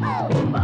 Oh!